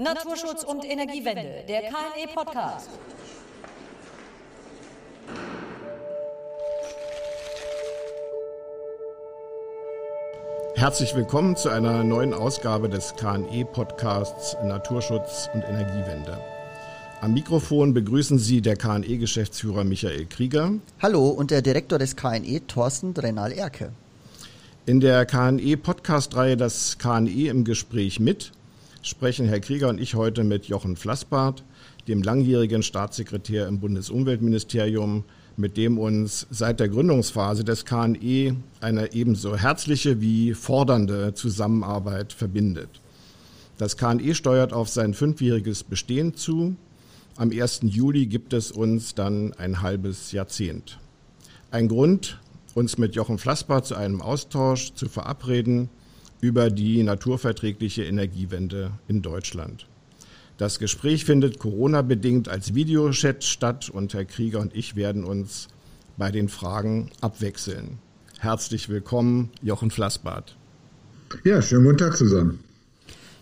Naturschutz und Energiewende, der KNE-Podcast. Herzlich willkommen zu einer neuen Ausgabe des KNE-Podcasts Naturschutz und Energiewende. Am Mikrofon begrüßen Sie der KNE-Geschäftsführer Michael Krieger. Hallo und der Direktor des KNE, Thorsten Drenal-Erke. In der KNE-Podcast-Reihe Das KNE im Gespräch mit sprechen Herr Krieger und ich heute mit Jochen Flassbart, dem langjährigen Staatssekretär im Bundesumweltministerium, mit dem uns seit der Gründungsphase des KNE eine ebenso herzliche wie fordernde Zusammenarbeit verbindet. Das KNE steuert auf sein fünfjähriges Bestehen zu. Am 1. Juli gibt es uns dann ein halbes Jahrzehnt. Ein Grund, uns mit Jochen Flassbart zu einem Austausch zu verabreden über die naturverträgliche Energiewende in Deutschland. Das Gespräch findet Corona-bedingt als Videochat statt und Herr Krieger und ich werden uns bei den Fragen abwechseln. Herzlich willkommen, Jochen Flassbart. Ja, schönen guten Tag zusammen.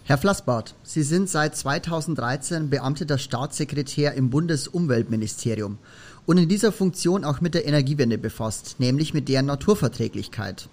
Herr Flassbart, Sie sind seit 2013 beamteter Staatssekretär im Bundesumweltministerium und in dieser Funktion auch mit der Energiewende befasst, nämlich mit deren Naturverträglichkeit.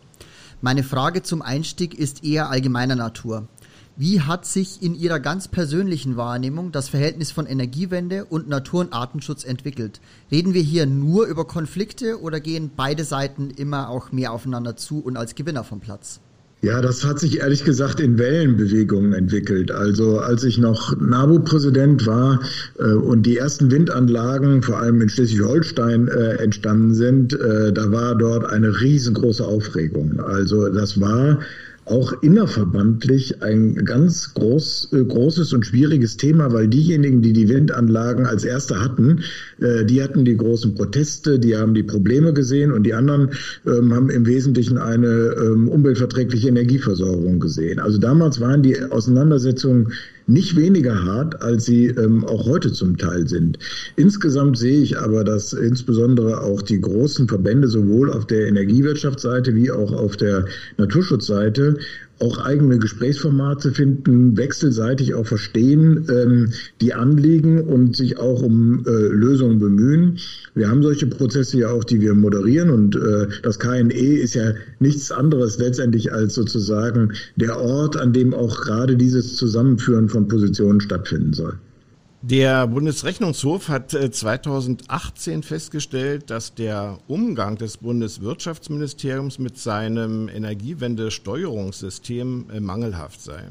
Meine Frage zum Einstieg ist eher allgemeiner Natur. Wie hat sich in Ihrer ganz persönlichen Wahrnehmung das Verhältnis von Energiewende und Natur- und Artenschutz entwickelt? Reden wir hier nur über Konflikte oder gehen beide Seiten immer auch mehr aufeinander zu und als Gewinner vom Platz? Ja, das hat sich ehrlich gesagt in Wellenbewegungen entwickelt. Also als ich noch NABU-Präsident war äh, und die ersten Windanlagen vor allem in Schleswig-Holstein äh, entstanden sind, äh, da war dort eine riesengroße Aufregung. Also das war auch innerverbandlich ein ganz groß, äh, großes und schwieriges Thema, weil diejenigen, die die Windanlagen als erste hatten, äh, die hatten die großen Proteste, die haben die Probleme gesehen und die anderen ähm, haben im Wesentlichen eine ähm, umweltverträgliche Energieversorgung gesehen. Also damals waren die Auseinandersetzungen nicht weniger hart, als sie ähm, auch heute zum Teil sind. Insgesamt sehe ich aber, dass insbesondere auch die großen Verbände sowohl auf der Energiewirtschaftsseite wie auch auf der Naturschutzseite auch eigene Gesprächsformate finden, wechselseitig auch verstehen ähm, die Anliegen und sich auch um äh, Lösungen bemühen. Wir haben solche Prozesse ja auch, die wir moderieren und äh, das KNE ist ja nichts anderes letztendlich als sozusagen der Ort, an dem auch gerade dieses Zusammenführen von Positionen stattfinden soll. Der Bundesrechnungshof hat 2018 äh, festgestellt, dass der Umgang des Bundeswirtschaftsministeriums mit seinem Energiewende-Steuerungssystem äh, mangelhaft sei.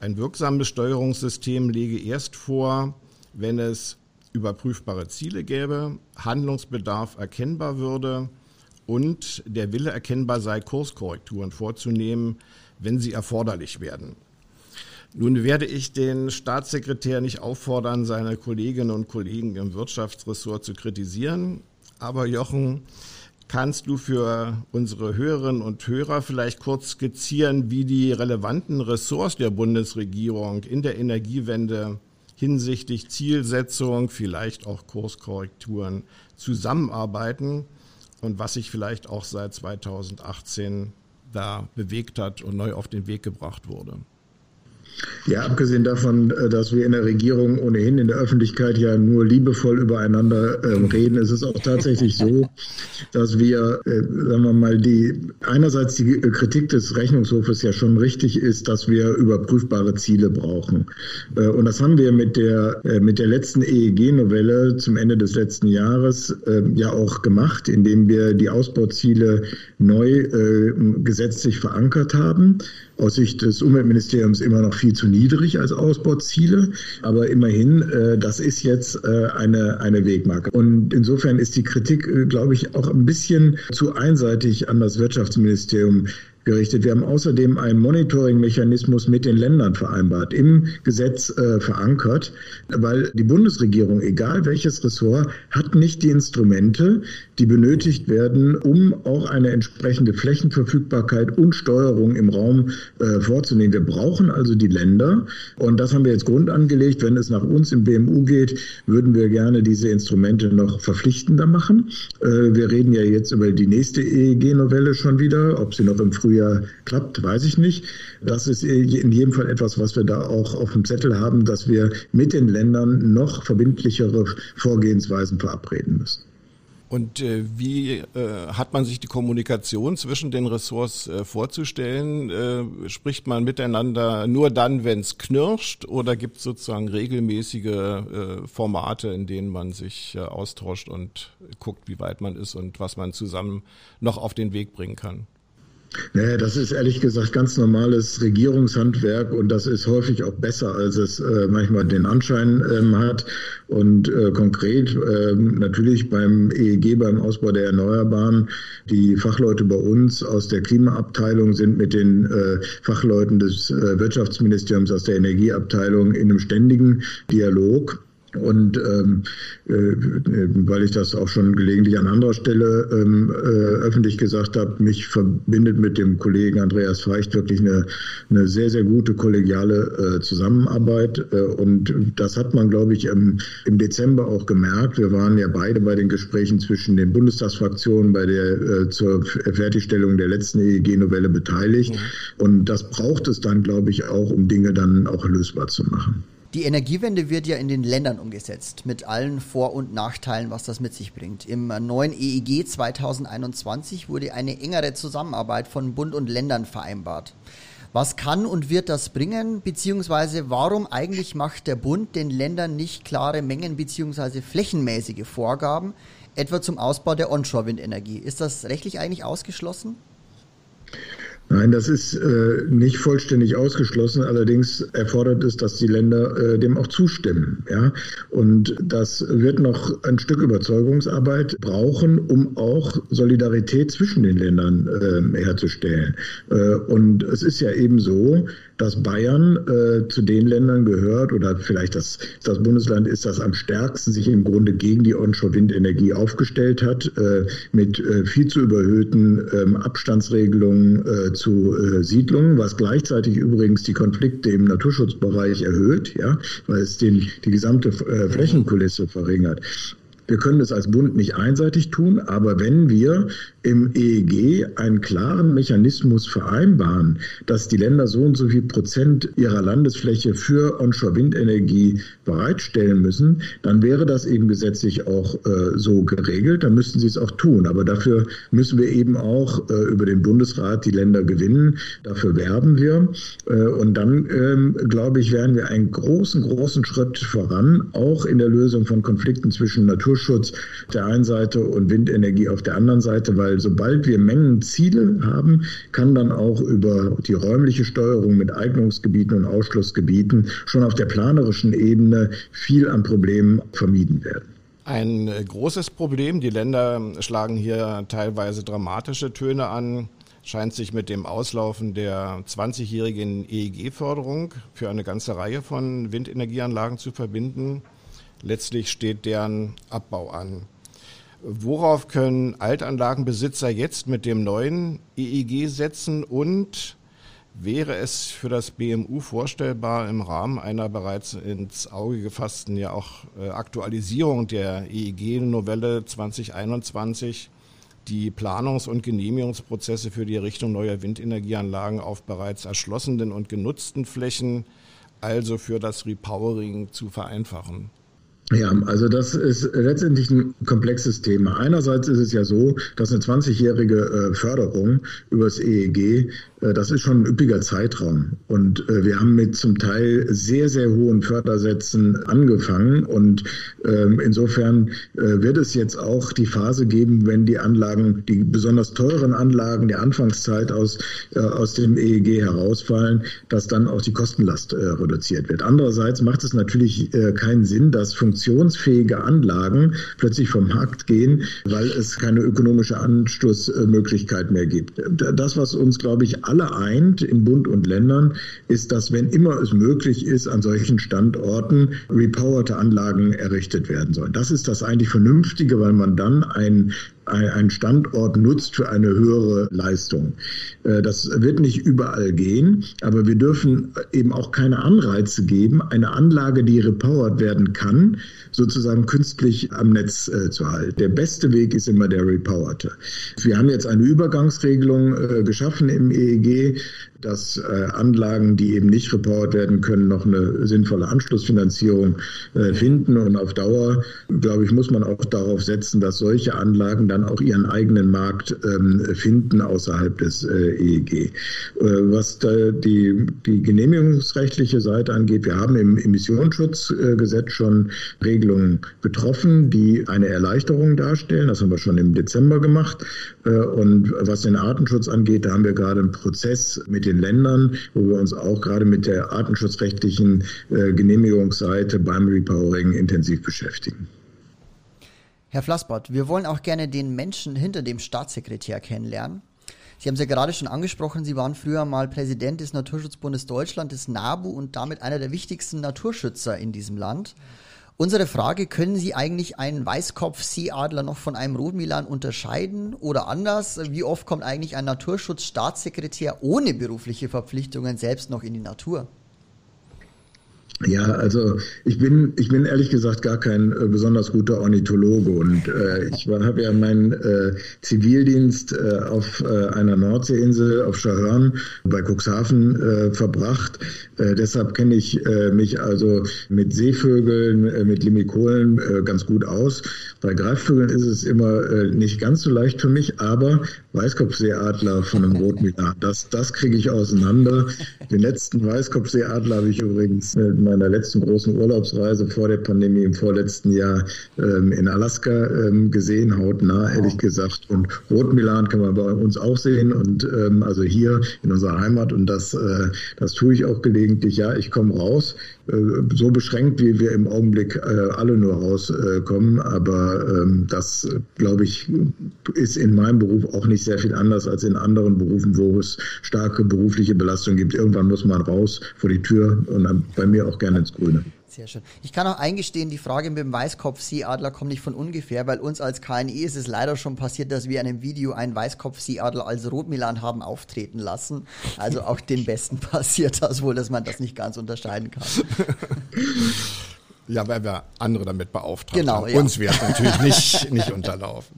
Ein wirksames Steuerungssystem lege erst vor, wenn es überprüfbare Ziele gäbe, Handlungsbedarf erkennbar würde und der Wille erkennbar sei, Kurskorrekturen vorzunehmen, wenn sie erforderlich werden. Nun werde ich den Staatssekretär nicht auffordern, seine Kolleginnen und Kollegen im Wirtschaftsressort zu kritisieren. Aber Jochen, kannst du für unsere Hörerinnen und Hörer vielleicht kurz skizzieren, wie die relevanten Ressorts der Bundesregierung in der Energiewende hinsichtlich Zielsetzung, vielleicht auch Kurskorrekturen zusammenarbeiten und was sich vielleicht auch seit 2018 da bewegt hat und neu auf den Weg gebracht wurde? Ja, abgesehen davon, äh, dass wir in der Regierung ohnehin in der Öffentlichkeit ja nur liebevoll übereinander ähm, reden, ist es auch tatsächlich so, dass wir, äh, sagen wir mal, die einerseits die Kritik des Rechnungshofes ja schon richtig ist, dass wir überprüfbare Ziele brauchen. Äh, und das haben wir mit der äh, mit der letzten EEG-Novelle zum Ende des letzten Jahres äh, ja auch gemacht, indem wir die Ausbauziele neu äh, gesetzlich verankert haben aus Sicht des Umweltministeriums immer noch viel zu niedrig als Ausbauziele. Aber immerhin, äh, das ist jetzt äh, eine, eine Wegmarke. Und insofern ist die Kritik, äh, glaube ich, auch ein bisschen zu einseitig an das Wirtschaftsministerium gerichtet. Wir haben außerdem einen Monitoring-Mechanismus mit den Ländern vereinbart, im Gesetz äh, verankert, weil die Bundesregierung, egal welches Ressort, hat nicht die Instrumente, die benötigt werden, um auch eine entsprechende Flächenverfügbarkeit und Steuerung im Raum äh, vorzunehmen. Wir brauchen also die Länder und das haben wir jetzt Grund angelegt. Wenn es nach uns im BMU geht, würden wir gerne diese Instrumente noch verpflichtender machen. Äh, wir reden ja jetzt über die nächste EEG-Novelle schon wieder, ob sie noch im Frühjahr Frühjahr klappt, weiß ich nicht. Das ist in jedem Fall etwas, was wir da auch auf dem Zettel haben, dass wir mit den Ländern noch verbindlichere Vorgehensweisen verabreden müssen. Und äh, wie äh, hat man sich die Kommunikation zwischen den Ressorts äh, vorzustellen? Äh, spricht man miteinander nur dann, wenn es knirscht, oder gibt es sozusagen regelmäßige äh, Formate, in denen man sich äh, austauscht und guckt, wie weit man ist und was man zusammen noch auf den Weg bringen kann? Naja, das ist ehrlich gesagt ganz normales Regierungshandwerk und das ist häufig auch besser, als es äh, manchmal den Anschein ähm, hat. Und äh, konkret äh, natürlich beim EEG, beim Ausbau der Erneuerbaren, die Fachleute bei uns aus der Klimaabteilung sind mit den äh, Fachleuten des äh, Wirtschaftsministeriums aus der Energieabteilung in einem ständigen Dialog. Und ähm, äh, weil ich das auch schon gelegentlich an anderer Stelle ähm, äh, öffentlich gesagt habe, mich verbindet mit dem Kollegen Andreas Feicht wirklich eine, eine sehr, sehr gute kollegiale äh, Zusammenarbeit. Äh, und das hat man, glaube ich, im, im Dezember auch gemerkt. Wir waren ja beide bei den Gesprächen zwischen den Bundestagsfraktionen bei der äh, zur Fertigstellung der letzten EEG-Novelle beteiligt. Ja. Und das braucht es dann, glaube ich, auch, um Dinge dann auch lösbar zu machen. Die Energiewende wird ja in den Ländern umgesetzt, mit allen Vor- und Nachteilen, was das mit sich bringt. Im neuen EEG 2021 wurde eine engere Zusammenarbeit von Bund und Ländern vereinbart. Was kann und wird das bringen, beziehungsweise warum eigentlich macht der Bund den Ländern nicht klare Mengen beziehungsweise flächenmäßige Vorgaben, etwa zum Ausbau der Onshore-Windenergie? Ist das rechtlich eigentlich ausgeschlossen? Nein, das ist äh, nicht vollständig ausgeschlossen. Allerdings erfordert es, dass die Länder äh, dem auch zustimmen. Ja? Und das wird noch ein Stück Überzeugungsarbeit brauchen, um auch Solidarität zwischen den Ländern äh, herzustellen. Äh, und es ist ja eben so, dass Bayern äh, zu den Ländern gehört oder vielleicht das, das Bundesland ist, das am stärksten sich im Grunde gegen die Onshore-Windenergie aufgestellt hat, äh, mit äh, viel zu überhöhten ähm, Abstandsregelungen äh, zu äh, Siedlungen, was gleichzeitig übrigens die Konflikte im Naturschutzbereich erhöht, ja, weil es den, die gesamte äh, Flächenkulisse verringert. Wir können das als Bund nicht einseitig tun, aber wenn wir im EEG einen klaren Mechanismus vereinbaren, dass die Länder so und so viel Prozent ihrer Landesfläche für Onshore-Windenergie bereitstellen müssen, dann wäre das eben gesetzlich auch äh, so geregelt. Dann müssten sie es auch tun. Aber dafür müssen wir eben auch äh, über den Bundesrat die Länder gewinnen. Dafür werben wir. Äh, und dann, ähm, glaube ich, werden wir einen großen, großen Schritt voran, auch in der Lösung von Konflikten zwischen Naturschutz auf der einen Seite und Windenergie auf der anderen Seite, weil weil sobald wir Mengenziele haben, kann dann auch über die räumliche Steuerung mit Eignungsgebieten und Ausschlussgebieten schon auf der planerischen Ebene viel an Problemen vermieden werden. Ein großes Problem, die Länder schlagen hier teilweise dramatische Töne an, scheint sich mit dem Auslaufen der 20-jährigen EEG-Förderung für eine ganze Reihe von Windenergieanlagen zu verbinden. Letztlich steht deren Abbau an. Worauf können Altanlagenbesitzer jetzt mit dem neuen EEG setzen und wäre es für das BMU vorstellbar, im Rahmen einer bereits ins Auge gefassten ja auch äh, Aktualisierung der EEG-Novelle 2021 die Planungs- und Genehmigungsprozesse für die Errichtung neuer Windenergieanlagen auf bereits erschlossenen und genutzten Flächen, also für das Repowering, zu vereinfachen? Ja, also das ist letztendlich ein komplexes Thema. Einerseits ist es ja so, dass eine 20-jährige äh, Förderung übers EEG äh, das ist schon ein üppiger Zeitraum. Und äh, wir haben mit zum Teil sehr, sehr hohen Fördersätzen angefangen. Und ähm, insofern wird es jetzt auch die Phase geben, wenn die Anlagen, die besonders teuren Anlagen der Anfangszeit aus, aus dem EEG herausfallen, dass dann auch die Kostenlast reduziert wird. Andererseits macht es natürlich keinen Sinn, dass funktionsfähige Anlagen plötzlich vom Markt gehen, weil es keine ökonomische Anstoßmöglichkeit mehr gibt. Das, was uns, glaube ich, alle eint in Bund und Ländern, ist, dass wenn immer es möglich ist, an solchen Standorten repowerte Anlagen errichtet werden sollen. Das ist das eigentlich Vernünftige, weil man dann ein einen Standort nutzt für eine höhere Leistung. Äh, das wird nicht überall gehen, aber wir dürfen eben auch keine Anreize geben, eine Anlage, die repowered werden kann, sozusagen künstlich am Netz äh, zu halten. Der beste Weg ist immer der repowerte. Wir haben jetzt eine Übergangsregelung äh, geschaffen im EEG, dass äh, Anlagen, die eben nicht repowert werden können, noch eine sinnvolle Anschlussfinanzierung äh, finden. Und auf Dauer, glaube ich, muss man auch darauf setzen, dass solche Anlagen dann auch ihren eigenen Markt ähm, finden außerhalb des äh, EEG. Äh, was die, die genehmigungsrechtliche Seite angeht, wir haben im Emissionsschutzgesetz schon Regelungen getroffen, die eine Erleichterung darstellen. Das haben wir schon im Dezember gemacht. Äh, und was den Artenschutz angeht, da haben wir gerade einen Prozess mit den Ländern, wo wir uns auch gerade mit der artenschutzrechtlichen äh, Genehmigungsseite beim Repowering intensiv beschäftigen. Herr Flassbart, wir wollen auch gerne den Menschen hinter dem Staatssekretär kennenlernen. Sie haben es ja gerade schon angesprochen, Sie waren früher mal Präsident des Naturschutzbundes Deutschland, des NABU und damit einer der wichtigsten Naturschützer in diesem Land. Unsere Frage, können Sie eigentlich einen Weißkopf-Seeadler noch von einem Rotmilan unterscheiden? Oder anders, wie oft kommt eigentlich ein Naturschutzstaatssekretär ohne berufliche Verpflichtungen selbst noch in die Natur? Ja, also ich bin, ich bin ehrlich gesagt gar kein äh, besonders guter Ornithologe und äh, ich habe ja meinen äh, Zivildienst äh, auf äh, einer Nordseeinsel auf Schahörn bei Cuxhaven äh, verbracht. Deshalb kenne ich mich also mit Seevögeln, mit Limikolen ganz gut aus. Bei Greifvögeln ist es immer nicht ganz so leicht für mich, aber Weißkopfseeadler von einem Rotmilan, das, das kriege ich auseinander. Den letzten Weißkopfseeadler habe ich übrigens äh, meiner letzten großen Urlaubsreise vor der Pandemie im vorletzten Jahr ähm, in Alaska ähm, gesehen, hautnah, ehrlich gesagt. Und Rotmilan kann man bei uns auch sehen und ähm, also hier in unserer Heimat und das, äh, das tue ich auch gelegentlich. Ja, ich komme raus, so beschränkt, wie wir im Augenblick äh, alle nur rauskommen, aber ähm, das, glaube ich, ist in meinem Beruf auch nicht sehr viel anders als in anderen Berufen, wo es starke berufliche Belastung gibt. Irgendwann muss man raus vor die Tür und dann bei mir auch gerne ins Grüne. Sehr schön. Ich kann auch eingestehen, die Frage mit dem Weißkopf-Seeadler kommt nicht von ungefähr, weil uns als KNE ist es leider schon passiert, dass wir in einem Video einen Weißkopf-Seeadler als Rotmilan haben auftreten lassen. Also auch den Besten passiert das wohl, dass man das nicht ganz unterscheiden kann. Ja, weil wir andere damit beauftragen. genau, haben. Ja. Uns wird natürlich nicht, nicht unterlaufen.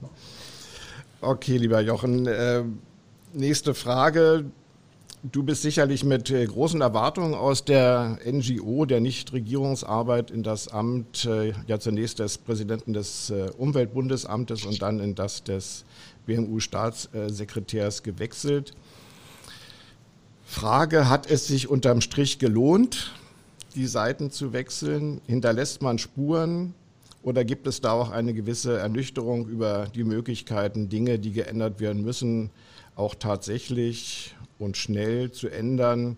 Okay, lieber Jochen, äh, nächste Frage. Du bist sicherlich mit äh, großen Erwartungen aus der NGO, der Nichtregierungsarbeit, in das Amt äh, ja zunächst des Präsidenten des äh, Umweltbundesamtes und dann in das des BMU-Staatssekretärs gewechselt. Frage, hat es sich unterm Strich gelohnt, die Seiten zu wechseln? Hinterlässt man Spuren? Oder gibt es da auch eine gewisse Ernüchterung über die Möglichkeiten, Dinge, die geändert werden müssen, auch tatsächlich und schnell zu ändern?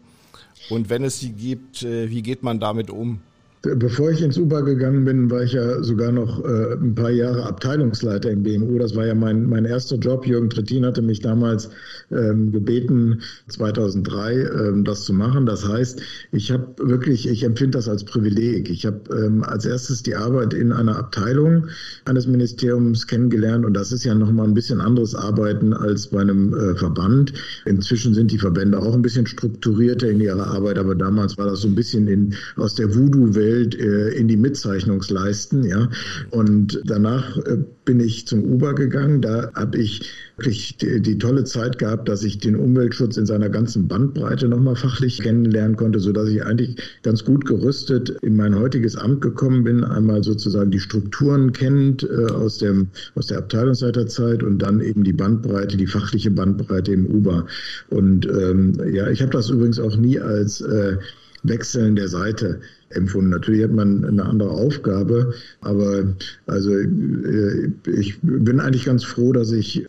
Und wenn es sie gibt, äh, wie geht man damit um? Bevor ich ins UBA gegangen bin, war ich ja sogar noch äh, ein paar Jahre Abteilungsleiter im BMU. Das war ja mein, mein erster Job. Jürgen Trittin hatte mich damals ähm, gebeten, 2003 ähm, das zu machen. Das heißt, ich habe wirklich, ich empfinde das als Privileg. Ich habe ähm, als erstes die Arbeit in einer Abteilung eines Ministeriums kennengelernt und das ist ja nochmal ein bisschen anderes Arbeiten als bei einem äh, Verband. Inzwischen sind die Verbände auch ein bisschen strukturierter in ihrer Arbeit, aber damals war das so ein bisschen in, aus der Voodoo-Welt Geld äh, in die Mitzeichnungsleisten. Ja. Und danach äh, bin ich zum Uber gegangen. Da habe ich wirklich die, die, tolle Zeit gehabt, dass ich den Umweltschutz in seiner ganzen Bandbreite nochmal fachlich kennenlernen konnte, sodass ich eigentlich ganz gut gerüstet in mein heutiges Amt gekommen bin. Einmal sozusagen die Strukturen kennend äh, aus, dem, aus der Abteilungsleiterzeit und dann eben die Bandbreite, die fachliche Bandbreite im Uber. Und ähm, ja, ich habe das übrigens auch nie als äh, Wechseln der Seite empfunden. Natürlich hat man eine andere Aufgabe, aber also äh, ich bin eigentlich ganz froh, dass ich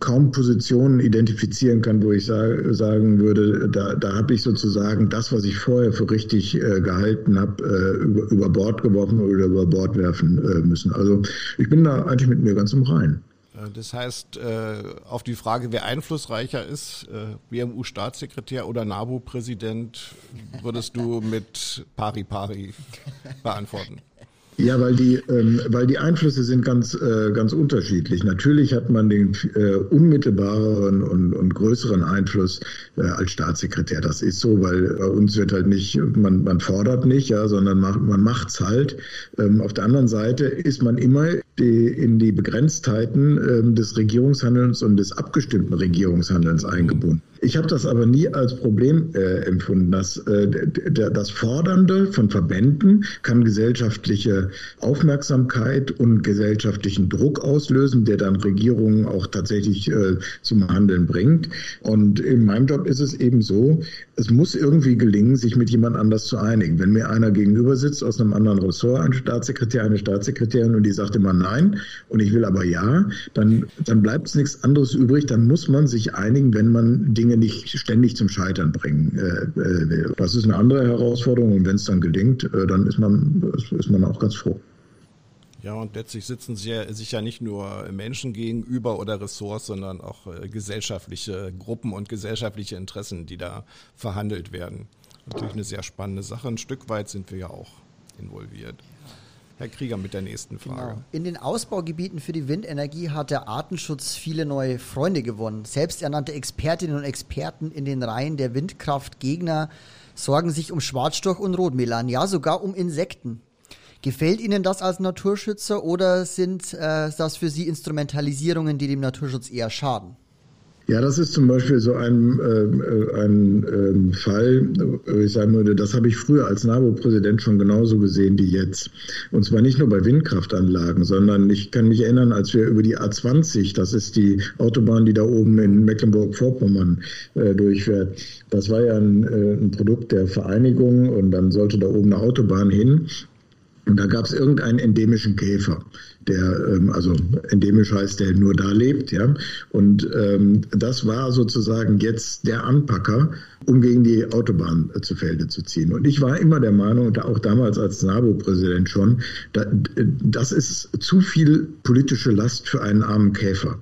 kaum Positionen identifizieren kann, wo ich sagen würde, da, da habe ich sozusagen das, was ich vorher für richtig äh, gehalten habe, äh, über, über Bord geworfen oder über Bord werfen müssen. Also ich bin da eigentlich mit mir ganz im Reinen. Äh, das heißt, äh, auf die Frage, wer einflussreicher ist, äh, BMU-Staatssekretär oder NABU-Präsident, würdest du mit Pari Pari beantworten? Ja, weil die, ähm, weil die Einflüsse sind ganz, äh, ganz unterschiedlich. Natürlich hat man den äh, unmittelbareren und, und größeren Einfluss äh, als Staatssekretär. Das ist so, weil bei uns wird halt nicht, man, man fordert nicht, ja, sondern macht, man macht's halt. Ähm, auf der anderen Seite ist man immer die, in die Begrenztheiten ähm, des Regierungshandelns und des abgestimmten Regierungshandelns eingebunden. Ich habe das aber nie als Problem äh, empfunden. Das, äh, das Fordernde von Verbänden kann gesellschaftliche Aufmerksamkeit und gesellschaftlichen Druck auslösen, der dann Regierungen auch tatsächlich äh, zum Handeln bringt. Und in meinem Job ist es eben so, es muss irgendwie gelingen, sich mit jemand anders zu einigen. Wenn mir einer gegenüber sitzt aus einem anderen Ressort, ein Staatssekretär, eine Staatssekretärin, und die sagt immer nein und ich will aber ja, dann, dann bleibt es nichts anderes übrig. Dann muss man sich einigen, wenn man Dinge nicht ständig zum Scheitern bringen äh, äh will. Das ist eine andere Herausforderung und wenn es dann gelingt, äh, dann ist man, ist man auch ganz froh. Ja, und letztlich sitzen sie ja, sich ja nicht nur Menschen gegenüber oder Ressorts, sondern auch äh, gesellschaftliche Gruppen und gesellschaftliche Interessen, die da verhandelt werden. Natürlich eine sehr spannende Sache. Ein Stück weit sind wir ja auch involviert. Herr Krieger mit der nächsten Frage. Genau. In den Ausbaugebieten für die Windenergie hat der Artenschutz viele neue Freunde gewonnen. Selbsternannte Expertinnen und Experten in den Reihen der Windkraftgegner sorgen sich um Schwarzstorch und Rotmelan, ja sogar um Insekten. Gefällt Ihnen das als Naturschützer oder sind äh, das für Sie Instrumentalisierungen, die dem Naturschutz eher schaden? Ja, das ist zum Beispiel so ein, äh, ein äh, Fall, äh, ich sagen würde, das habe ich früher als NABU-Präsident schon genauso gesehen wie jetzt. Und zwar nicht nur bei Windkraftanlagen, sondern ich kann mich erinnern, als wir über die A20, das ist die Autobahn, die da oben in Mecklenburg-Vorpommern äh, durchfährt, das war ja ein, äh, ein Produkt der Vereinigung und dann sollte da oben eine Autobahn hin. Und da gab es irgendeinen endemischen Käfer, der, ähm, also endemisch heißt, der nur da lebt, ja. Und ähm, das war sozusagen jetzt der Anpacker, um gegen die Autobahn äh, zu Felde zu ziehen. Und ich war immer der Meinung, und auch damals als NABU-Präsident schon, da, das ist zu viel politische Last für einen armen Käfer.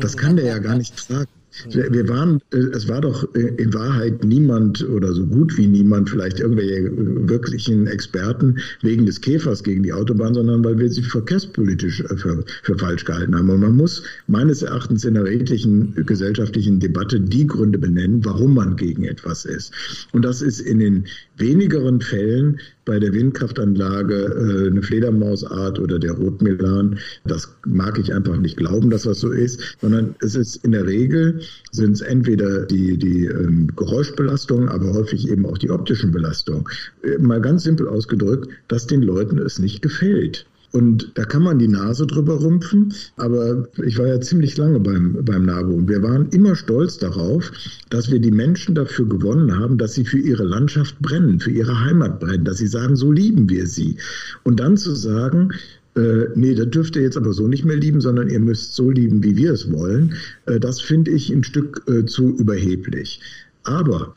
Das kann der ja gar nicht tragen. Wir waren, äh, es war doch äh, in Wahrheit niemand oder so gut wie niemand, vielleicht irgendwelche wirklichen Experten wegen des Käfers gegen die Autobahn, sondern weil wir sie verkehrspolitisch äh, für, für falsch gehalten haben. Und man muss meines Erachtens in der redlichen gesellschaftlichen Debatte die Gründe benennen, warum man gegen etwas ist. Und das ist in den wenigeren Fällen bei der Windkraftanlage äh, eine Fledermausart oder der Rotmelan. Das mag ich einfach nicht glauben, dass das so ist, sondern es ist in der Regel sind es entweder die, die ähm, Geräuschbelastung, aber häufig eben auch die optischen Belastungen. Äh, mal ganz simpel ausgedrückt, dass den Leuten es nicht gefällt. Und da kann man die Nase drüber rümpfen, aber ich war ja ziemlich lange beim, beim NABU und wir waren immer stolz darauf, dass wir die Menschen dafür gewonnen haben, dass sie für ihre Landschaft brennen, für ihre Heimat brennen, dass sie sagen, so lieben wir sie. Und dann zu sagen, äh, nee, das dürft ihr jetzt aber so nicht mehr lieben, sondern ihr müsst so lieben, wie wir es wollen, äh, das finde ich ein Stück äh, zu überheblich. Aber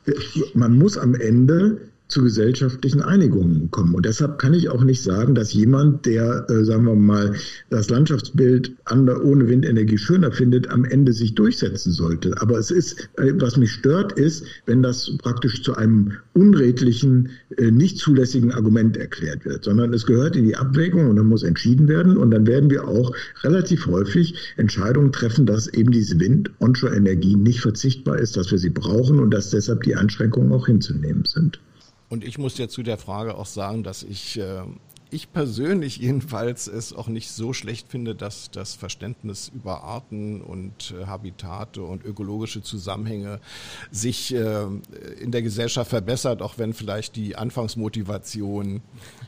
man muss am Ende zu gesellschaftlichen Einigungen kommen. Und deshalb kann ich auch nicht sagen, dass jemand, der, äh, sagen wir mal, das Landschaftsbild ohne Windenergie schöner findet, am Ende sich durchsetzen sollte. Aber es ist, äh, was mich stört, ist, wenn das praktisch zu einem unredlichen, äh, nicht zulässigen Argument erklärt wird, sondern es gehört in die Abwägung und dann muss entschieden werden. Und dann werden wir auch relativ häufig Entscheidungen treffen, dass eben diese Wind-Onshore-Energie nicht verzichtbar ist, dass wir sie brauchen und dass deshalb die Einschränkungen auch hinzunehmen sind. Und ich muss ja zu der Frage auch sagen, dass ich, äh, ich persönlich jedenfalls es auch nicht so schlecht finde, dass das Verständnis über Arten und äh, Habitate und ökologische Zusammenhänge sich äh, in der Gesellschaft verbessert, auch wenn vielleicht die Anfangsmotivation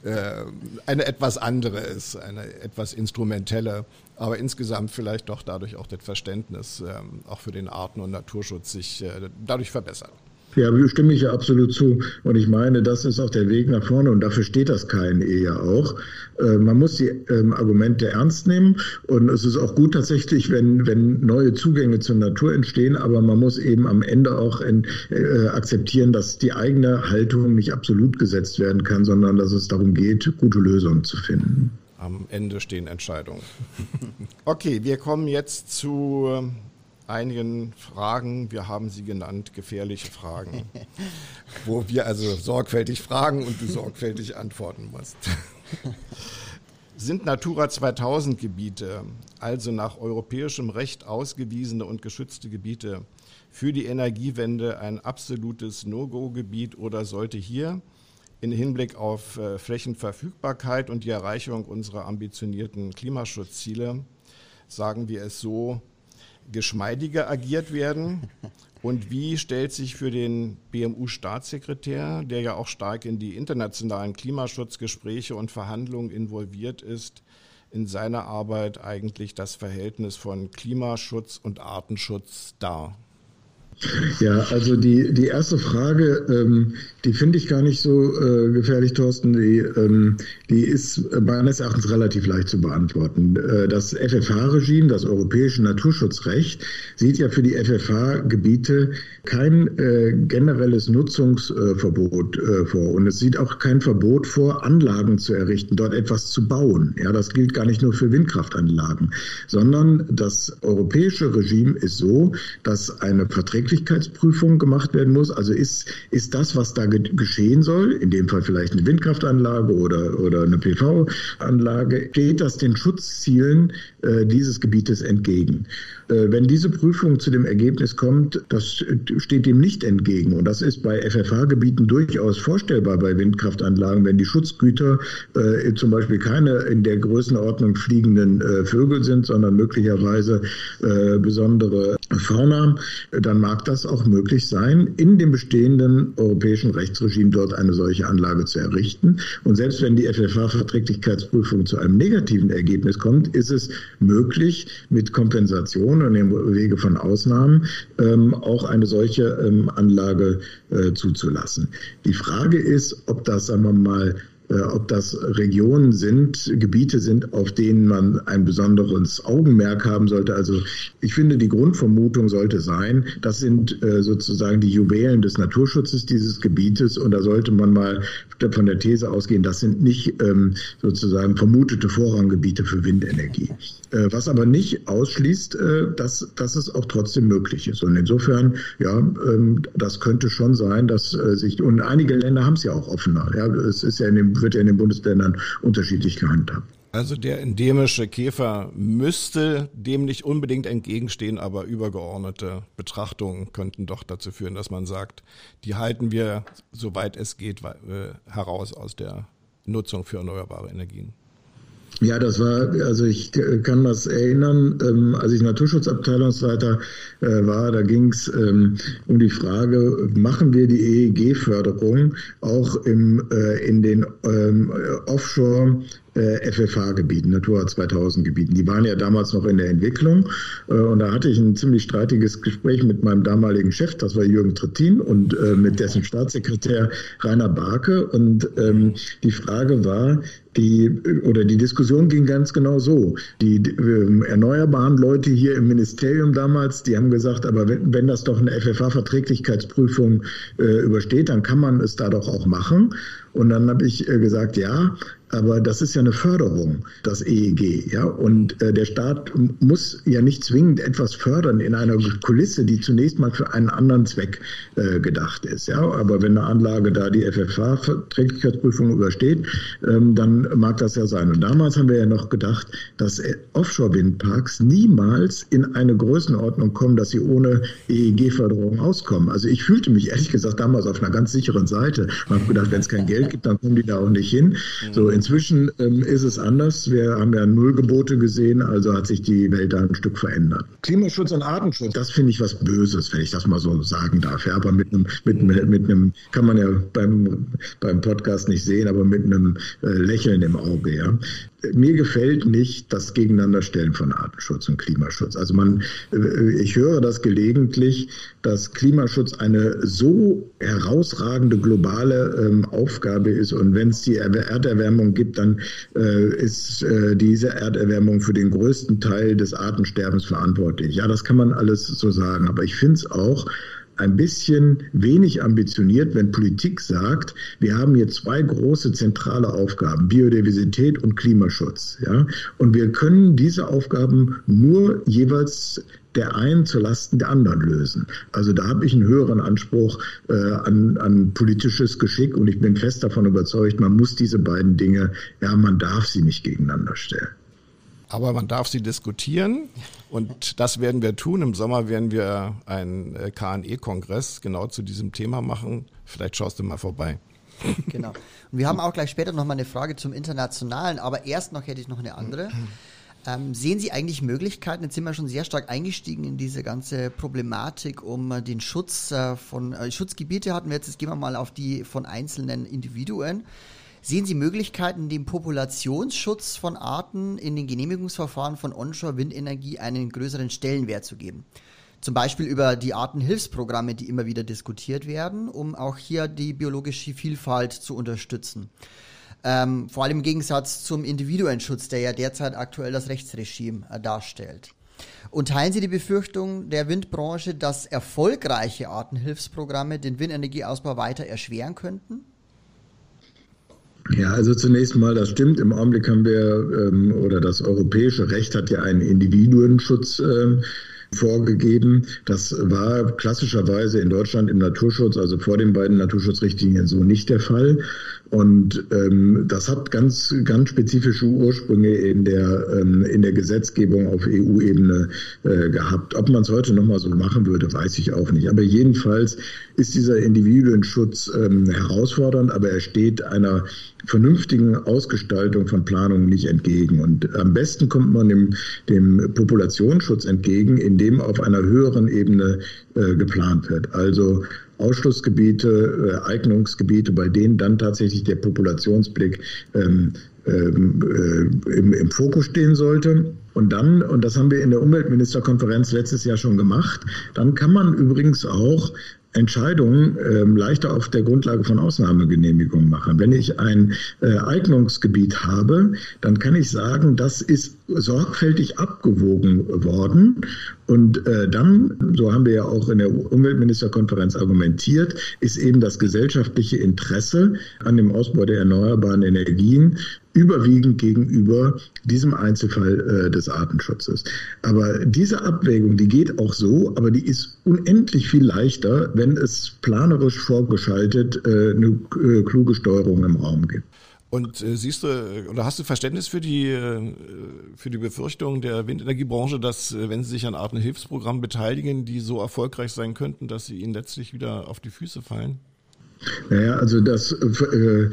äh, eine etwas andere ist, eine etwas instrumentelle aber insgesamt vielleicht doch dadurch auch das Verständnis ähm, auch für den Arten- und Naturschutz sich äh, dadurch verbessert. Ja, stimme ich ja absolut zu. Und ich meine, das ist auch der Weg nach vorne und dafür steht das KNE ja auch. Äh, man muss die ähm, Argumente ernst nehmen und es ist auch gut tatsächlich, wenn, wenn neue Zugänge zur Natur entstehen, aber man muss eben am Ende auch in, äh, akzeptieren, dass die eigene Haltung nicht absolut gesetzt werden kann, sondern dass es darum geht, gute Lösungen zu finden. Am Ende stehen Entscheidungen. okay, wir kommen jetzt zu einigen Fragen, wir haben sie genannt, gefährliche Fragen, wo wir also sorgfältig fragen und du sorgfältig antworten musst. Sind Natura 2000 Gebiete, also nach europäischem Recht ausgewiesene und geschützte Gebiete, für die Energiewende ein absolutes No-Go-Gebiet oder sollte hier in Hinblick auf äh, Flächenverfügbarkeit und die Erreichung unserer ambitionierten Klimaschutzziele, sagen wir es so, geschmeidiger agiert werden? Und wie stellt sich für den BMU-Staatssekretär, der ja auch stark in die internationalen Klimaschutzgespräche und Verhandlungen involviert ist, in seiner Arbeit eigentlich das Verhältnis von Klimaschutz und Artenschutz dar? Ja, also die, die erste Frage, ähm, die finde ich gar nicht so äh, gefährlich, Thorsten. Die, ähm, die ist meines Erachtens relativ leicht zu beantworten. Äh, das FFH-Regime, das Europäische Naturschutzrecht, sieht ja für die FFH-Gebiete kein äh, generelles Nutzungsverbot äh, vor. Und es sieht auch kein Verbot vor, Anlagen zu errichten, dort etwas zu bauen. Ja, das gilt gar nicht nur für Windkraftanlagen, sondern das europäische Regime ist so, dass eine Verträglichkeitsprüfung gemacht werden muss. Also ist, ist das, was da geschehen soll, in dem Fall vielleicht eine Windkraftanlage oder, oder eine PV-Anlage, steht das den Schutzzielen äh, dieses Gebietes entgegen. Äh, wenn diese Prüfung zu dem Ergebnis kommt, das steht dem nicht entgegen. Und das ist bei FFH-Gebieten durchaus vorstellbar bei Windkraftanlagen, wenn die Schutzgüter äh, zum Beispiel keine in der Größenordnung fliegenden äh, Vögel sind, sondern möglicherweise äh, besondere Fauna, dann mag das auch möglich sein, in dem bestehenden europäischen Rechtsregime dort eine solche Anlage zu errichten. Und selbst wenn die FFH-Verträglichkeitsprüfung zu einem negativen Ergebnis kommt, ist es möglich, mit Kompensation und im Wege von Ausnahmen ähm, auch eine solche ähm, Anlage äh, zuzulassen. Die Frage ist, ob das, sagen wir mal, äh, ob das Regionen sind, Gebiete sind, auf denen man ein besonderes Augenmerk haben sollte. Also ich finde, die Grundvermutung sollte sein, das sind äh, sozusagen die Juwelen des Naturschutzes dieses Gebietes und da sollte man mal von der These ausgehen, das sind nicht ähm, sozusagen vermutete Vorranggebiete für Windenergie. Äh, was aber nicht ausschließt, dass, dass es auch trotzdem möglich ist. Und insofern, ja, ähm, das könnte schon sein, dass sich, und einige Länder haben es ja auch offener. Ja, es ist ja in dem wird ja in den Bundesländern unterschiedlich gehandhabt. Also der endemische Käfer müsste dem nicht unbedingt entgegenstehen, aber übergeordnete Betrachtungen könnten doch dazu führen, dass man sagt, die halten wir, soweit es geht, äh, heraus aus der Nutzung für erneuerbare Energien. Ja, das war, also ich kann das erinnern, ähm, als ich Naturschutzabteilungsleiter äh, war, da ging es ähm, um die Frage, machen wir die EEG-Förderung auch im, äh, in den ähm, Offshore FFH-Gebieten, Natura 2000-Gebieten. Die waren ja damals noch in der Entwicklung. Äh, und da hatte ich ein ziemlich streitiges Gespräch mit meinem damaligen Chef, das war Jürgen Trittin, und äh, mit dessen Staatssekretär Rainer Barke. Und ähm, die Frage war, die oder die Diskussion ging ganz genau so. Die äh, erneuerbaren Leute hier im Ministerium damals, die haben gesagt, aber wenn, wenn das doch eine FFH-Verträglichkeitsprüfung äh, übersteht, dann kann man es da doch auch machen. Und dann habe ich äh, gesagt, ja, aber das ist ja eine Förderung, das EEG. Ja? Und äh, der Staat muss ja nicht zwingend etwas fördern in einer Kulisse, die zunächst mal für einen anderen Zweck äh, gedacht ist. Ja? Aber wenn eine Anlage da die FFH-Verträglichkeitsprüfung übersteht, ähm, dann mag das ja sein. Und damals haben wir ja noch gedacht, dass äh, Offshore-Windparks niemals in eine Größenordnung kommen, dass sie ohne EEG-Förderung auskommen. Also ich fühlte mich ehrlich gesagt damals auf einer ganz sicheren Seite. Man hat gedacht, wenn es kein Geld gibt, dann kommen die da auch nicht hin. So in Inzwischen ähm, ist es anders. Wir haben ja Nullgebote gesehen, also hat sich die Welt da ein Stück verändert. Klimaschutz und Artenschutz, das finde ich was Böses, wenn ich das mal so sagen darf. Ja, aber mit einem, mit, mit einem, kann man ja beim, beim Podcast nicht sehen, aber mit einem äh, Lächeln im Auge. Ja mir gefällt nicht das Gegeneinanderstellen von Artenschutz und Klimaschutz. Also man, äh, ich höre das gelegentlich, dass Klimaschutz eine so herausragende globale ähm, Aufgabe ist und wenn es die Erderwärmung gibt, dann äh, ist äh, diese Erderwärmung für den größten Teil des Artensterbens verantwortlich. Ja, das kann man alles so sagen, aber ich finde es auch ein bisschen wenig ambitioniert, wenn Politik sagt, wir haben hier zwei große zentrale Aufgaben, Biodiversität und Klimaschutz. Ja? Und wir können diese Aufgaben nur jeweils der einen zu Lasten der anderen lösen. Also da habe ich einen höheren Anspruch äh, an, an politisches Geschick und ich bin fest davon überzeugt, man muss diese beiden Dinge, ja, man darf sie nicht gegeneinander stellen. Aber man darf sie diskutieren und das werden wir tun. Im Sommer werden wir einen äh, KNE-Kongress genau zu diesem Thema machen. Vielleicht schaust du mal vorbei. Genau. Und wir haben auch gleich später noch mal eine Frage zum Internationalen, aber erst noch hätte ich noch eine andere. Ähm, sehen Sie eigentlich Möglichkeiten, jetzt sind wir schon sehr stark eingestiegen in diese ganze Problematik um äh, den Schutz äh, von äh, Schutzgebiete hatten wir jetzt, jetzt gehen wir mal auf die von einzelnen Individuen. Sehen Sie Möglichkeiten, dem Populationsschutz von Arten in den Genehmigungsverfahren von Onshore-Windenergie einen größeren Stellenwert zu geben? Zum Beispiel über die Artenhilfsprogramme, die immer wieder diskutiert werden, um auch hier die biologische Vielfalt zu unterstützen. Ähm, vor allem im Gegensatz zum Individuenschutz, der ja derzeit aktuell das Rechtsregime äh, darstellt. Und teilen Sie die Befürchtung der Windbranche, dass erfolgreiche Artenhilfsprogramme den Windenergieausbau weiter erschweren könnten? Ja, also zunächst mal, das stimmt. Im Augenblick haben wir, ähm, oder das europäische Recht hat ja einen Individuenschutz ähm, vorgegeben. Das war klassischerweise in Deutschland im Naturschutz, also vor den beiden Naturschutzrichtlinien, so nicht der Fall. Und ähm, das hat ganz, ganz spezifische Ursprünge in der, ähm, in der Gesetzgebung auf EU-Ebene äh, gehabt. Ob man es heute nochmal so machen würde, weiß ich auch nicht. Aber jedenfalls ist dieser Individuenschutz ähm, herausfordernd, aber er steht einer vernünftigen Ausgestaltung von Planungen nicht entgegen. Und am besten kommt man dem, dem Populationsschutz entgegen, indem auf einer höheren Ebene äh, geplant wird. Also Ausschlussgebiete, äh, Eignungsgebiete, bei denen dann tatsächlich der Populationsblick ähm, ähm, äh, im, im Fokus stehen sollte. Und dann, und das haben wir in der Umweltministerkonferenz letztes Jahr schon gemacht, dann kann man übrigens auch Entscheidungen ähm, leichter auf der Grundlage von Ausnahmegenehmigungen machen. Wenn ich ein äh, Eignungsgebiet habe, dann kann ich sagen, das ist sorgfältig abgewogen worden. Und äh, dann, so haben wir ja auch in der Umweltministerkonferenz argumentiert, ist eben das gesellschaftliche Interesse an dem Ausbau der erneuerbaren Energien überwiegend gegenüber diesem Einzelfall äh, des Artenschutzes. Aber diese Abwägung, die geht auch so, aber die ist unendlich viel leichter, wenn es planerisch vorgeschaltet äh, eine äh, kluge Steuerung im Raum gibt. Und äh, siehst du oder hast du Verständnis für die äh, für die Befürchtung der Windenergiebranche, dass äh, wenn sie sich an Artenhilfsprogrammen beteiligen, die so erfolgreich sein könnten, dass sie ihnen letztlich wieder auf die Füße fallen? Naja, also das, äh,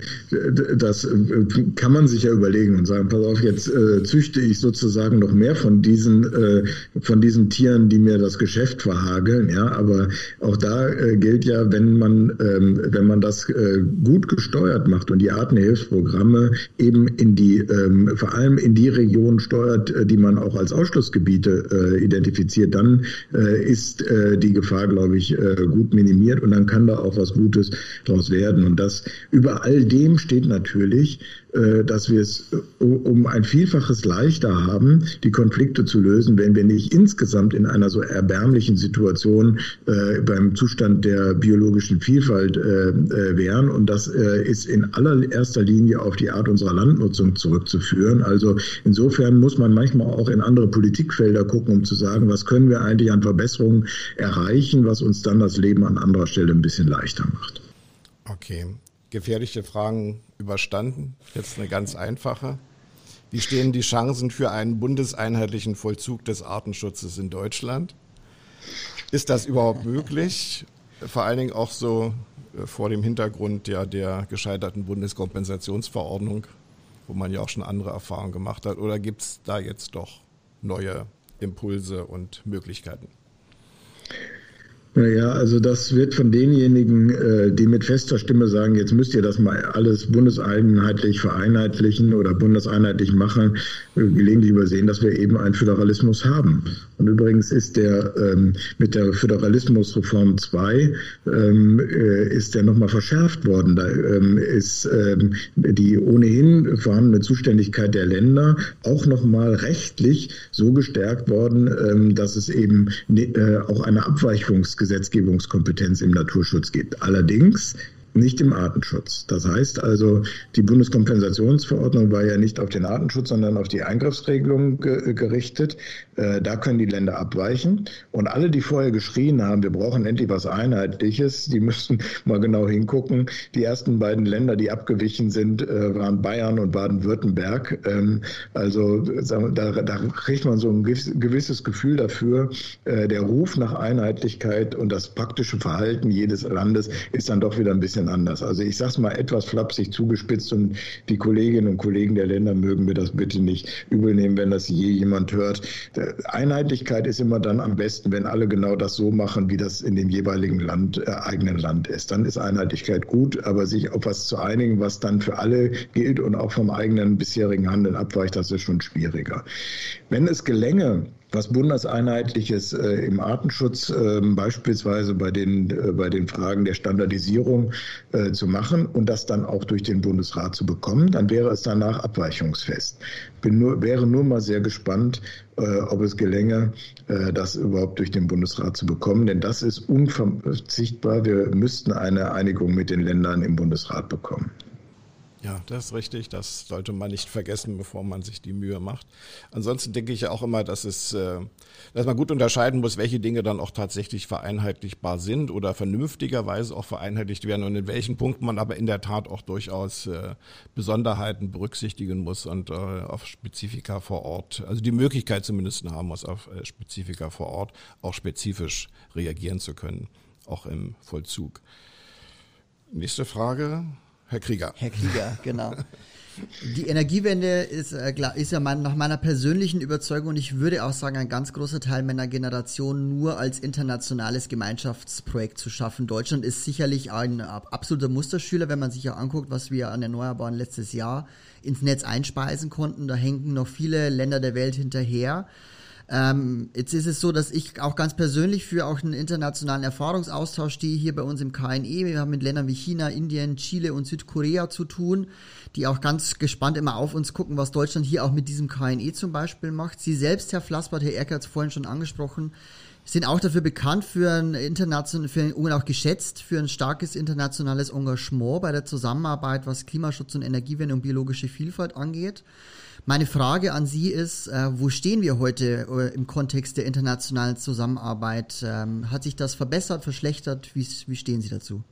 das äh, kann man sich ja überlegen und sagen, pass auf, jetzt äh, züchte ich sozusagen noch mehr von diesen, äh, von diesen Tieren, die mir das Geschäft verhageln. Ja, aber auch da äh, gilt ja, wenn man, ähm, wenn man das äh, gut gesteuert macht und die Artenhilfsprogramme eben in die, ähm, vor allem in die Regionen steuert, die man auch als Ausschlussgebiete identifiziert, dann ist die Gefahr, glaube ich, gut minimiert und dann kann da auch was Gutes daraus werden. Und das über all dem steht natürlich, äh, dass wir es äh, um ein Vielfaches leichter haben, die Konflikte zu lösen, wenn wir nicht insgesamt in einer so erbärmlichen Situation äh, beim Zustand der biologischen Vielfalt äh, äh, wären. Und das ist in allererster Linie auf die Art unserer Landnutzung zurückzuführen. Also insofern muss man manchmal auch in andere Politikfelder gucken, um zu sagen, was können wir eigentlich an Verbesserungen erreichen, was uns dann das Leben an anderer Stelle ein bisschen leichter macht. Okay, gefährliche Fragen überstanden. Jetzt eine ganz einfache. Wie stehen die Chancen für einen bundeseinheitlichen Vollzug des Artenschutzes in Deutschland? Ist das überhaupt möglich? Vor allen Dingen auch so äh, vor dem Hintergrund ja, der gescheiterten Bundeskompensationsverordnung, wo man ja auch schon andere Erfahrungen gemacht hat. Oder gibt es da jetzt doch neue Impulse und Möglichkeiten? Naja, also das wird von denjenigen, äh, die mit fester Stimme sagen, jetzt müsst ihr das mal alles bundeseinheitlich vereinheitlichen oder bundeseinheitlich machen, äh, gelegentlich übersehen, dass wir eben einen Föderalismus haben. Und übrigens ist der ähm, mit der Föderalismusreform 2 ähm, äh, ist der nochmal verschärft worden. Da ähm, ist die ohnehin vorhandene Zuständigkeit der Länder auch nochmal rechtlich so gestärkt worden, dass es eben auch eine Abweichungsgesetz Gesetzgebungskompetenz im Naturschutz gibt. Allerdings nicht im Artenschutz. Das heißt also, die Bundeskompensationsverordnung war ja nicht auf den Artenschutz, sondern auf die Eingriffsregelung ge gerichtet. Äh, da können die Länder abweichen. Und alle, die vorher geschrien haben, wir brauchen endlich was Einheitliches, die müssen mal genau hingucken. Die ersten beiden Länder, die abgewichen sind, äh, waren Bayern und Baden-Württemberg. Ähm, also da, da, kriegt man so ein gewisses Gefühl dafür. Äh, der Ruf nach Einheitlichkeit und das praktische Verhalten jedes Landes ist dann doch wieder ein bisschen anders. Also ich sage es mal etwas flapsig zugespitzt und die Kolleginnen und Kollegen der Länder mögen mir das bitte nicht übel nehmen, wenn das je jemand hört. Einheitlichkeit ist immer dann am besten, wenn alle genau das so machen, wie das in dem jeweiligen Land, äh, eigenen Land ist. Dann ist Einheitlichkeit gut, aber sich auf was zu einigen, was dann für alle gilt und auch vom eigenen bisherigen Handeln abweicht, das ist schon schwieriger. Wenn es gelänge, was Bundeseinheitliches äh, im Artenschutz äh, beispielsweise bei den, äh, bei den Fragen der Standardisierung äh, zu machen und das dann auch durch den Bundesrat zu bekommen, dann wäre es danach abweichungsfest. Bin nur, wäre nur mal sehr gespannt, äh, ob es gelänge, äh, das überhaupt durch den Bundesrat zu bekommen, denn das ist unverzichtbar. Wir müssten eine Einigung mit den Ländern im Bundesrat bekommen. Ja, das ist richtig. Das sollte man nicht vergessen, bevor man sich die Mühe macht. Ansonsten denke ich ja auch immer, dass es, äh, dass man gut unterscheiden muss, welche Dinge dann auch tatsächlich vereinheitlichbar sind oder vernünftigerweise auch vereinheitlicht werden und in welchen Punkten man aber in der Tat auch durchaus äh, Besonderheiten berücksichtigen muss und äh, auf Spezifika vor Ort, also die Möglichkeit zumindest haben muss, auf Spezifika vor Ort auch spezifisch reagieren zu können, auch im Vollzug. Nächste Frage. Herr Krieger. Herr Krieger, genau. Die Energiewende ist, äh, ist ja mein, nach meiner persönlichen Überzeugung und ich würde auch sagen, ein ganz großer Teil meiner Generation nur als internationales Gemeinschaftsprojekt zu schaffen. Deutschland ist sicherlich ein absoluter Musterschüler, wenn man sich ja anguckt, was wir an Erneuerbaren letztes Jahr ins Netz einspeisen konnten. Da hängen noch viele Länder der Welt hinterher. Ähm, jetzt ist es so, dass ich auch ganz persönlich für auch einen internationalen Erfahrungsaustausch stehe hier bei uns im KNE. Wir haben mit Ländern wie China, Indien, Chile und Südkorea zu tun, die auch ganz gespannt immer auf uns gucken, was Deutschland hier auch mit diesem KNE zum Beispiel macht. Sie selbst, Herr Flassbart, Herr Erker hat es vorhin schon angesprochen, sind auch dafür bekannt für ein international, für ein, und auch geschätzt für ein starkes internationales Engagement bei der Zusammenarbeit, was Klimaschutz und Energiewende und biologische Vielfalt angeht. Meine Frage an Sie ist, äh, wo stehen wir heute äh, im Kontext der internationalen Zusammenarbeit? Ähm, hat sich das verbessert, verschlechtert? Wie, wie stehen Sie dazu?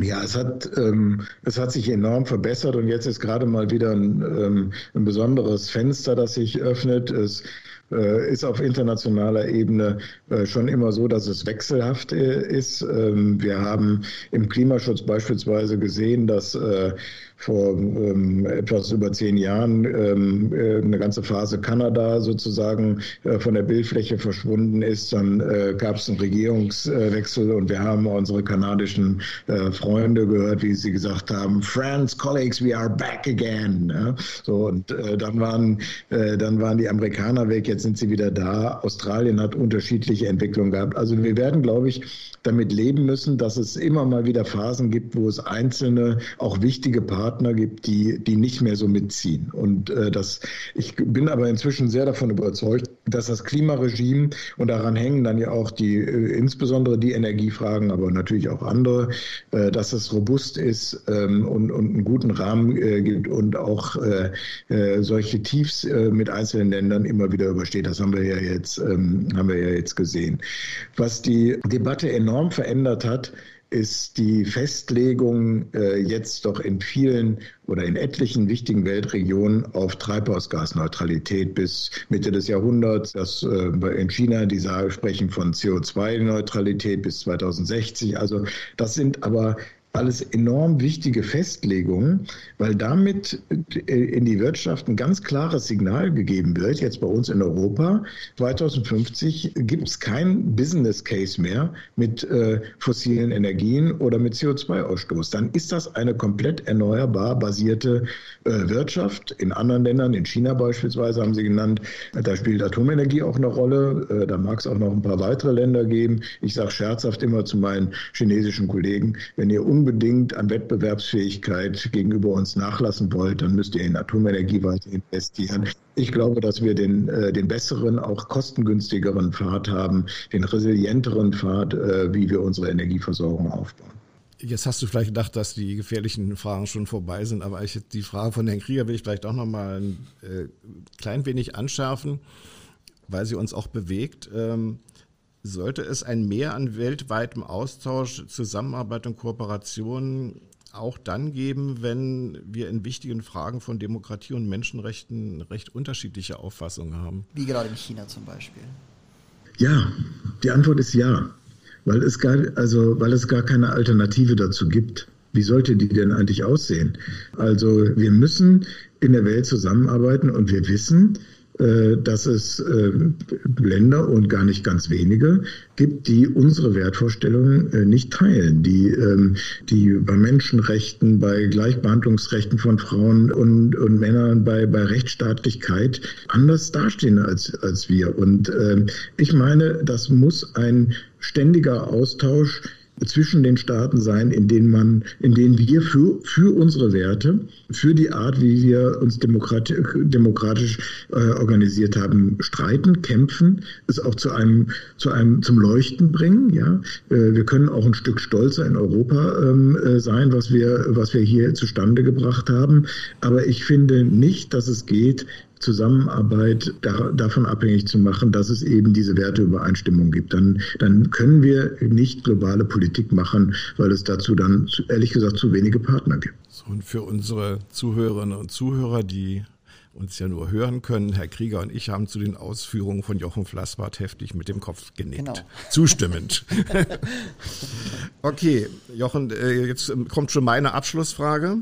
Ja, es hat, ähm, es hat sich enorm verbessert und jetzt ist gerade mal wieder ein, ähm, ein besonderes Fenster, das sich öffnet. Es äh, ist auf internationaler Ebene äh, schon immer so, dass es wechselhaft äh, ist. Ähm, wir haben im Klimaschutz beispielsweise gesehen, dass vor ähm, etwas über zehn Jahren ähm, äh, eine ganze Phase Kanada sozusagen äh, von der Bildfläche verschwunden ist. Dann äh, gab es einen Regierungswechsel und wir haben unsere kanadischen äh, Freunde gehört, wie sie gesagt haben, Friends, Colleagues, we are back again. Ja? So und äh, dann waren dann waren die Amerikaner weg, jetzt sind sie wieder da. Australien hat unterschiedliche Entwicklungen gehabt. Also wir werden, glaube ich, damit leben müssen, dass es immer mal wieder Phasen gibt, wo es einzelne, auch wichtige Partner gibt, die, die nicht mehr so mitziehen. Und äh, das, ich bin aber inzwischen sehr davon überzeugt, dass das Klimaregime und daran hängen dann ja auch die, äh, insbesondere die Energiefragen, aber natürlich auch andere, äh, dass es robust ist ähm, und, und einen guten Rahmen äh, gibt und auch äh, äh, solche Tiefs äh, mit einzelnen Ländern immer wieder übersteht. Das haben wir ja jetzt, ähm, haben wir ja jetzt gesehen. Was die Debatte enorm verändert hat, ist die Festlegung äh, jetzt doch in vielen oder in etlichen wichtigen Weltregionen auf Treibhausgasneutralität bis Mitte des Jahrhunderts. Das, äh, in China, die sagen, sprechen von CO2-Neutralität bis 2060. Also das sind aber alles enorm wichtige Festlegungen, weil damit äh, in die Wirtschaft ein ganz klares Signal gegeben wird. Jetzt bei uns in Europa 2050 gibt es kein Business Case mehr mit äh, fossilen Energien oder mit CO2-Ausstoß. Dann ist das eine komplett erneuerbar basierte äh, Wirtschaft. In anderen Ländern, in China beispielsweise haben Sie genannt, da spielt Atomenergie auch eine Rolle. Äh, da mag es auch noch ein paar weitere Länder geben. Ich sage scherzhaft immer zu meinen chinesischen Kollegen, wenn ihr unbedingt an Wettbewerbsfähigkeit gegenüber uns nachlassen wollt, dann müsst ihr in Atomenergie weiter investieren. Ich glaube, dass wir den, äh, den besseren, auch kostengünstigeren Pfad haben, den resilienteren Pfad, äh, wie wir unsere Energieversorgung aufbauen. Jetzt hast du vielleicht gedacht, dass die gefährlichen Fragen schon vorbei sind, aber ich, die Frage von Herrn Krieger will ich vielleicht auch noch mal ein äh, klein wenig anschärfen, weil sie uns auch bewegt. Ähm, sollte es ein Mehr an weltweitem Austausch, Zusammenarbeit und Kooperation auch dann geben, wenn wir in wichtigen Fragen von Demokratie und Menschenrechten recht unterschiedliche Auffassungen haben? Wie gerade in China zum Beispiel. Ja, die Antwort ist ja weil es gar, also, weil es gar keine Alternative dazu gibt. Wie sollte die denn eigentlich aussehen? Also wir müssen in der Welt zusammenarbeiten und wir wissen, dass es äh, Länder und gar nicht ganz wenige gibt, die unsere Wertvorstellungen äh, nicht teilen, die, ähm, die bei Menschenrechten, bei Gleichbehandlungsrechten von Frauen und, und Männern, bei, bei Rechtsstaatlichkeit anders dastehen als, als wir. Und ähm, ich meine, das muss ein ständiger Austausch zwischen den Staaten sein, in denen man, in denen wir für, für unsere Werte, für die Art, wie wir uns demokratisch, demokratisch äh, organisiert haben, streiten, kämpfen, es auch zu einem, zu einem, zum Leuchten bringen. Ja, äh, wir können auch ein Stück stolzer in Europa ähm, äh, sein, was wir, was wir hier zustande gebracht haben. Aber ich finde nicht, dass es geht, Zusammenarbeit da, davon abhängig zu machen, dass es eben diese Werteübereinstimmung gibt. Dann, dann können wir nicht globale Politik machen, weil es dazu dann ehrlich gesagt zu wenige Partner gibt. So, und für unsere Zuhörerinnen und Zuhörer, die uns ja nur hören können, Herr Krieger und ich haben zu den Ausführungen von Jochen Flassbart heftig mit dem Kopf genickt. Genau. Zustimmend. okay, Jochen, äh, jetzt kommt schon meine Abschlussfrage.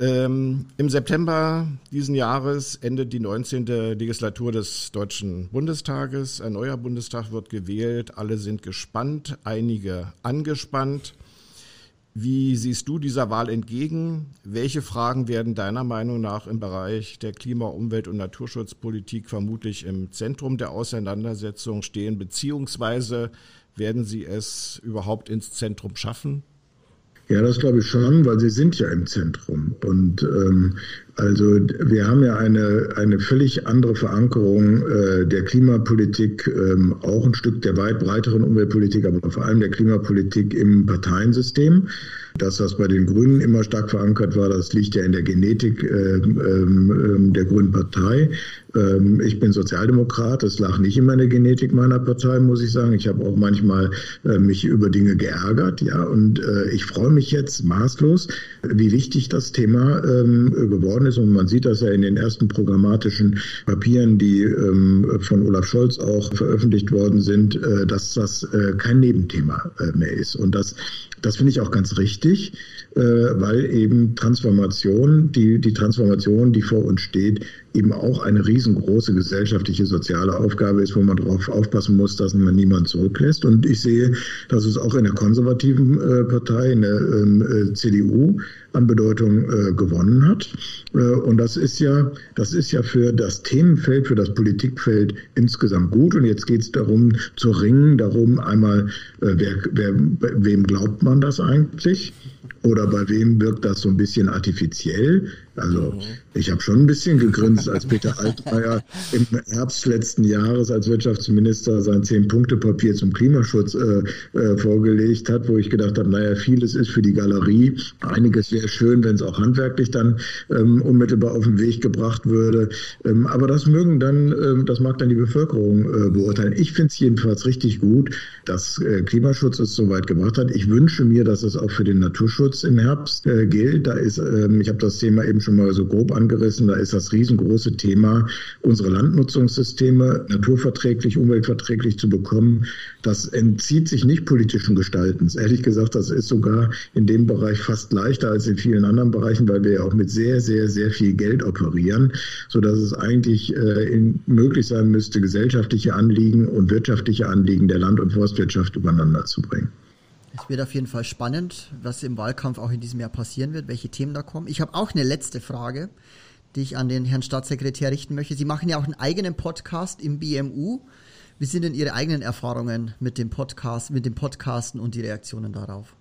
Ähm, Im September diesen Jahres endet die 19. Legislatur des Deutschen Bundestages. Ein neuer Bundestag wird gewählt. Alle sind gespannt, einige angespannt. Wie siehst du dieser Wahl entgegen? Welche Fragen werden deiner Meinung nach im Bereich der Klima-, Umwelt- und Naturschutzpolitik vermutlich im Zentrum der Auseinandersetzung stehen, beziehungsweise werden sie es überhaupt ins Zentrum schaffen? Ja, das glaube ich schon, weil sie sind ja im Zentrum. Und ähm, also wir haben ja eine, eine völlig andere Verankerung äh, der Klimapolitik, ähm, auch ein Stück der weit breiteren Umweltpolitik, aber vor allem der Klimapolitik im Parteiensystem. Dass das bei den Grünen immer stark verankert war, das liegt ja in der Genetik äh, äh, der Grünen Partei. Ähm, ich bin Sozialdemokrat, das lag nicht in meiner Genetik meiner Partei, muss ich sagen. Ich habe auch manchmal äh, mich über Dinge geärgert, ja, und äh, ich freue mich jetzt maßlos, wie wichtig das Thema ähm, geworden ist. Und man sieht das ja in den ersten programmatischen Papieren, die ähm, von Olaf Scholz auch veröffentlicht worden sind, äh, dass das kein Nebenthema mehr ist. Und das, das finde ich auch ganz richtig, weil eben Transformation, die, die Transformation, die vor uns steht, eben auch eine riesengroße gesellschaftliche soziale Aufgabe ist, wo man darauf aufpassen muss, dass man niemand zurücklässt. Und ich sehe, dass es auch in der konservativen äh, Partei, in der ähm, äh, CDU, an Bedeutung äh, gewonnen hat. Und das ist ja, das ist ja für das Themenfeld, für das Politikfeld insgesamt gut. Und jetzt geht es darum zu ringen, darum einmal, wer, wer, wem glaubt man das eigentlich? Oder bei wem wirkt das so ein bisschen artifiziell? Also ich habe schon ein bisschen gegrinst, als Peter Altmaier im Herbst letzten Jahres als Wirtschaftsminister sein Zehn-Punkte-Papier zum Klimaschutz äh, äh, vorgelegt hat, wo ich gedacht habe, naja, vieles ist für die Galerie. Einiges wäre schön, wenn es auch handwerklich dann ähm, unmittelbar auf den Weg gebracht würde. Ähm, aber das mögen dann, ähm, das mag dann die Bevölkerung äh, beurteilen. Ich finde es jedenfalls richtig gut, dass äh, Klimaschutz es so weit gebracht hat. Ich wünsche mir, dass es auch für den Naturschutz im Herbst äh, gilt. Da ist, ähm, ich habe das Thema eben schon mal so grob angerissen, da ist das riesengroße Thema, unsere Landnutzungssysteme naturverträglich, umweltverträglich zu bekommen. Das entzieht sich nicht politischen Gestaltens. Ehrlich gesagt, das ist sogar in dem Bereich fast leichter als in vielen anderen Bereichen, weil wir ja auch mit sehr, sehr, sehr viel Geld operieren, sodass es eigentlich äh, möglich sein müsste, gesellschaftliche Anliegen und wirtschaftliche Anliegen der Land- und Forstwirtschaft übereinander zu bringen. Es wird auf jeden Fall spannend, was im Wahlkampf auch in diesem Jahr passieren wird, welche Themen da kommen. Ich habe auch eine letzte Frage, die ich an den Herrn Staatssekretär richten möchte. Sie machen ja auch einen eigenen Podcast im BMU. Wie sind denn Ihre eigenen Erfahrungen mit dem Podcast, mit dem Podcasten und die Reaktionen darauf?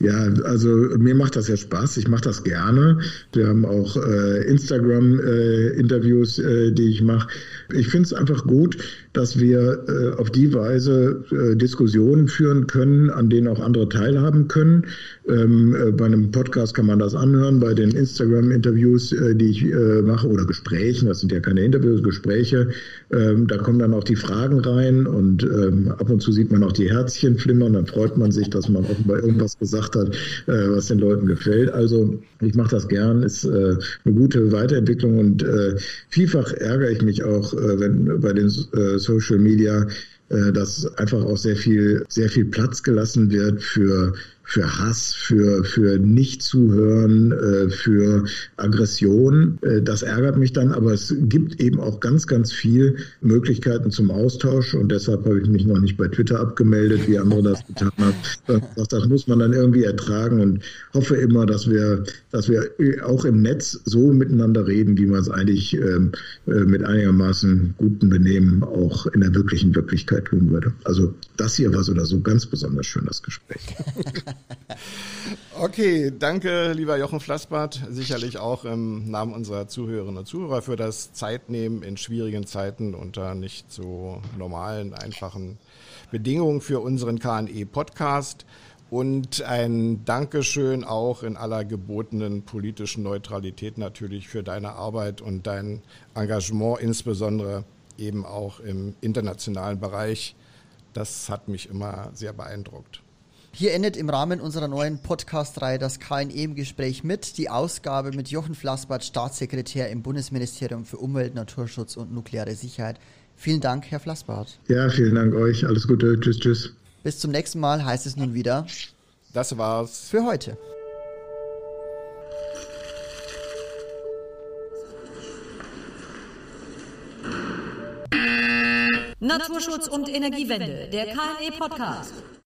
Ja, also mir macht das ja Spaß. Ich mache das gerne. Wir haben auch äh, Instagram-Interviews, äh, äh, die ich mache. Ich finde es einfach gut, dass wir äh, auf die Weise äh, Diskussionen führen können, an denen auch andere teilhaben können. Ähm, äh, bei einem Podcast kann man das anhören, bei den Instagram-Interviews, die ich mache, oder Gesprächen, das sind ja keine Interviews, Gespräche, ähm, da kommen dann auch die Fragen rein und ähm, ab und zu sieht man auch die Herzchen flimmern, dann freut man sich, dass man offenbar irgendwas gesagt hat, äh, was den Leuten gefällt. Also ich mache das gern, ist äh, eine gute Weiterentwicklung und äh, vielfach ärgere ich mich auch, äh, wenn bei den äh, Social Media, äh, dass einfach auch sehr viel, sehr viel Platz gelassen wird für für Hass, für, für Nicht-Zuhören, äh, für Aggression. Äh, das ärgert mich dann, aber es gibt eben auch ganz, ganz viel Möglichkeiten zum Austausch und deshalb habe ich mich noch nicht bei Twitter abgemeldet, wie andere das getan haben. Das, muss man dann irgendwie ertragen und hoffe immer, dass wir, dass wir auch im Netz so miteinander reden, wie man es eigentlich ähm, äh, mit einigermaßen gutem Benehmen auch in der wirklichen Wirklichkeit tun würde. Also das hier war so oder so ganz besonders schön, das Gespräch. Okay, danke, lieber Jochen Flassbart, sicherlich auch im Namen unserer Zuhörerinnen und Zuhörer für das Zeitnehmen in schwierigen Zeiten unter nicht so normalen, einfachen Bedingungen für unseren KNE-Podcast. Und ein Dankeschön auch in aller gebotenen politischen Neutralität natürlich für deine Arbeit und dein Engagement, insbesondere eben auch im internationalen Bereich. Das hat mich immer sehr beeindruckt. Hier endet im Rahmen unserer neuen Podcast-Reihe das KNE im Gespräch mit, die Ausgabe mit Jochen Flassbart, Staatssekretär im Bundesministerium für Umwelt, Naturschutz und nukleare Sicherheit. Vielen Dank, Herr Flassbart. Ja, vielen Dank euch. Alles Gute. Tschüss, tschüss. Bis zum nächsten Mal heißt es nun wieder. Das war's. Für heute. Naturschutz und Energiewende, der KNE Podcast.